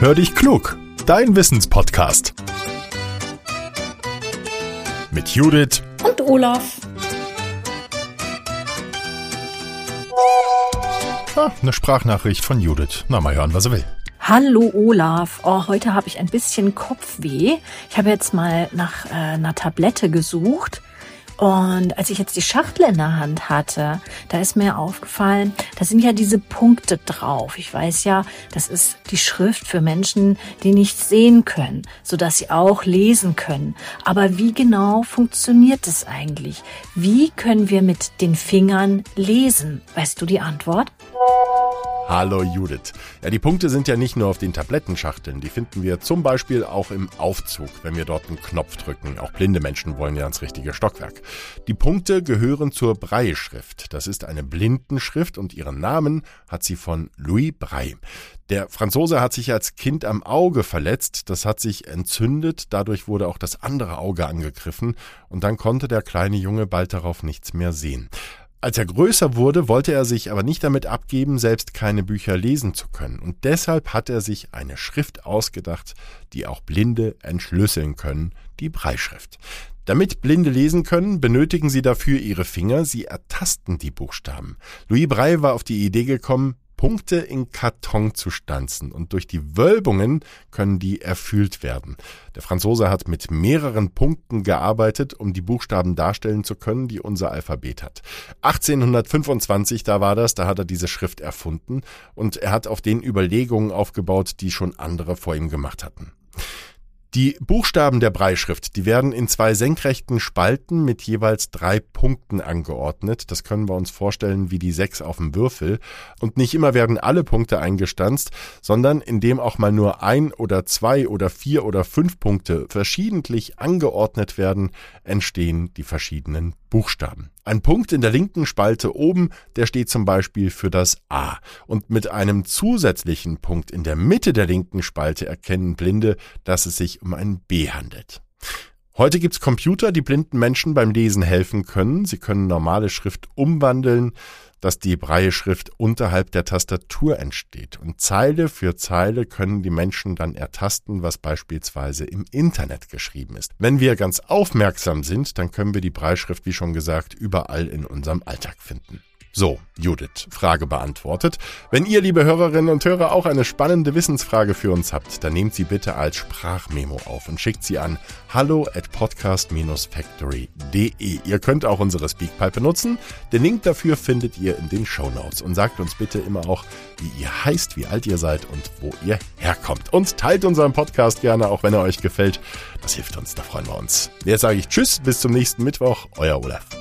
Hör dich klug, dein Wissenspodcast. Mit Judith und Olaf. Ah, eine Sprachnachricht von Judith. Na, mal hören, was er will. Hallo Olaf, oh, heute habe ich ein bisschen Kopfweh. Ich habe jetzt mal nach äh, einer Tablette gesucht und als ich jetzt die Schachtel in der Hand hatte, da ist mir aufgefallen, da sind ja diese Punkte drauf. Ich weiß ja, das ist die Schrift für Menschen, die nichts sehen können, so dass sie auch lesen können. Aber wie genau funktioniert es eigentlich? Wie können wir mit den Fingern lesen? Weißt du die Antwort? Hallo Judith. Ja, die Punkte sind ja nicht nur auf den Tablettenschachteln, die finden wir zum Beispiel auch im Aufzug, wenn wir dort einen Knopf drücken. Auch blinde Menschen wollen ja ins richtige Stockwerk. Die Punkte gehören zur Braille-Schrift. Das ist eine Blindenschrift und ihren Namen hat sie von Louis Braille. Der Franzose hat sich als Kind am Auge verletzt, das hat sich entzündet, dadurch wurde auch das andere Auge angegriffen und dann konnte der kleine Junge bald darauf nichts mehr sehen. Als er größer wurde, wollte er sich aber nicht damit abgeben, selbst keine Bücher lesen zu können. Und deshalb hat er sich eine Schrift ausgedacht, die auch Blinde entschlüsseln können, die Breitschrift. Damit Blinde lesen können, benötigen sie dafür ihre Finger, sie ertasten die Buchstaben. Louis Braille war auf die Idee gekommen, Punkte in Karton zu stanzen und durch die Wölbungen können die erfüllt werden. Der Franzose hat mit mehreren Punkten gearbeitet, um die Buchstaben darstellen zu können, die unser Alphabet hat. 1825, da war das, da hat er diese Schrift erfunden und er hat auf den Überlegungen aufgebaut, die schon andere vor ihm gemacht hatten. Die Buchstaben der Breitschrift, die werden in zwei senkrechten Spalten mit jeweils drei Punkten angeordnet. Das können wir uns vorstellen wie die sechs auf dem Würfel. Und nicht immer werden alle Punkte eingestanzt, sondern indem auch mal nur ein oder zwei oder vier oder fünf Punkte verschiedentlich angeordnet werden, entstehen die verschiedenen Buchstaben. Ein Punkt in der linken Spalte oben, der steht zum Beispiel für das A. Und mit einem zusätzlichen Punkt in der Mitte der linken Spalte erkennen Blinde, dass es sich um ein B handelt. Heute gibt's Computer, die blinden Menschen beim Lesen helfen können. Sie können normale Schrift umwandeln, dass die Brailleschrift unterhalb der Tastatur entsteht. Und Zeile für Zeile können die Menschen dann ertasten, was beispielsweise im Internet geschrieben ist. Wenn wir ganz aufmerksam sind, dann können wir die Brailleschrift, wie schon gesagt, überall in unserem Alltag finden. So, Judith, Frage beantwortet. Wenn ihr, liebe Hörerinnen und Hörer, auch eine spannende Wissensfrage für uns habt, dann nehmt sie bitte als Sprachmemo auf und schickt sie an hallo at podcast-factory.de. Ihr könnt auch unsere Speakpipe benutzen. Den Link dafür findet ihr in den Show Notes. Und sagt uns bitte immer auch, wie ihr heißt, wie alt ihr seid und wo ihr herkommt. Und teilt unseren Podcast gerne, auch wenn er euch gefällt. Das hilft uns, da freuen wir uns. Jetzt sage ich Tschüss, bis zum nächsten Mittwoch. Euer Olaf.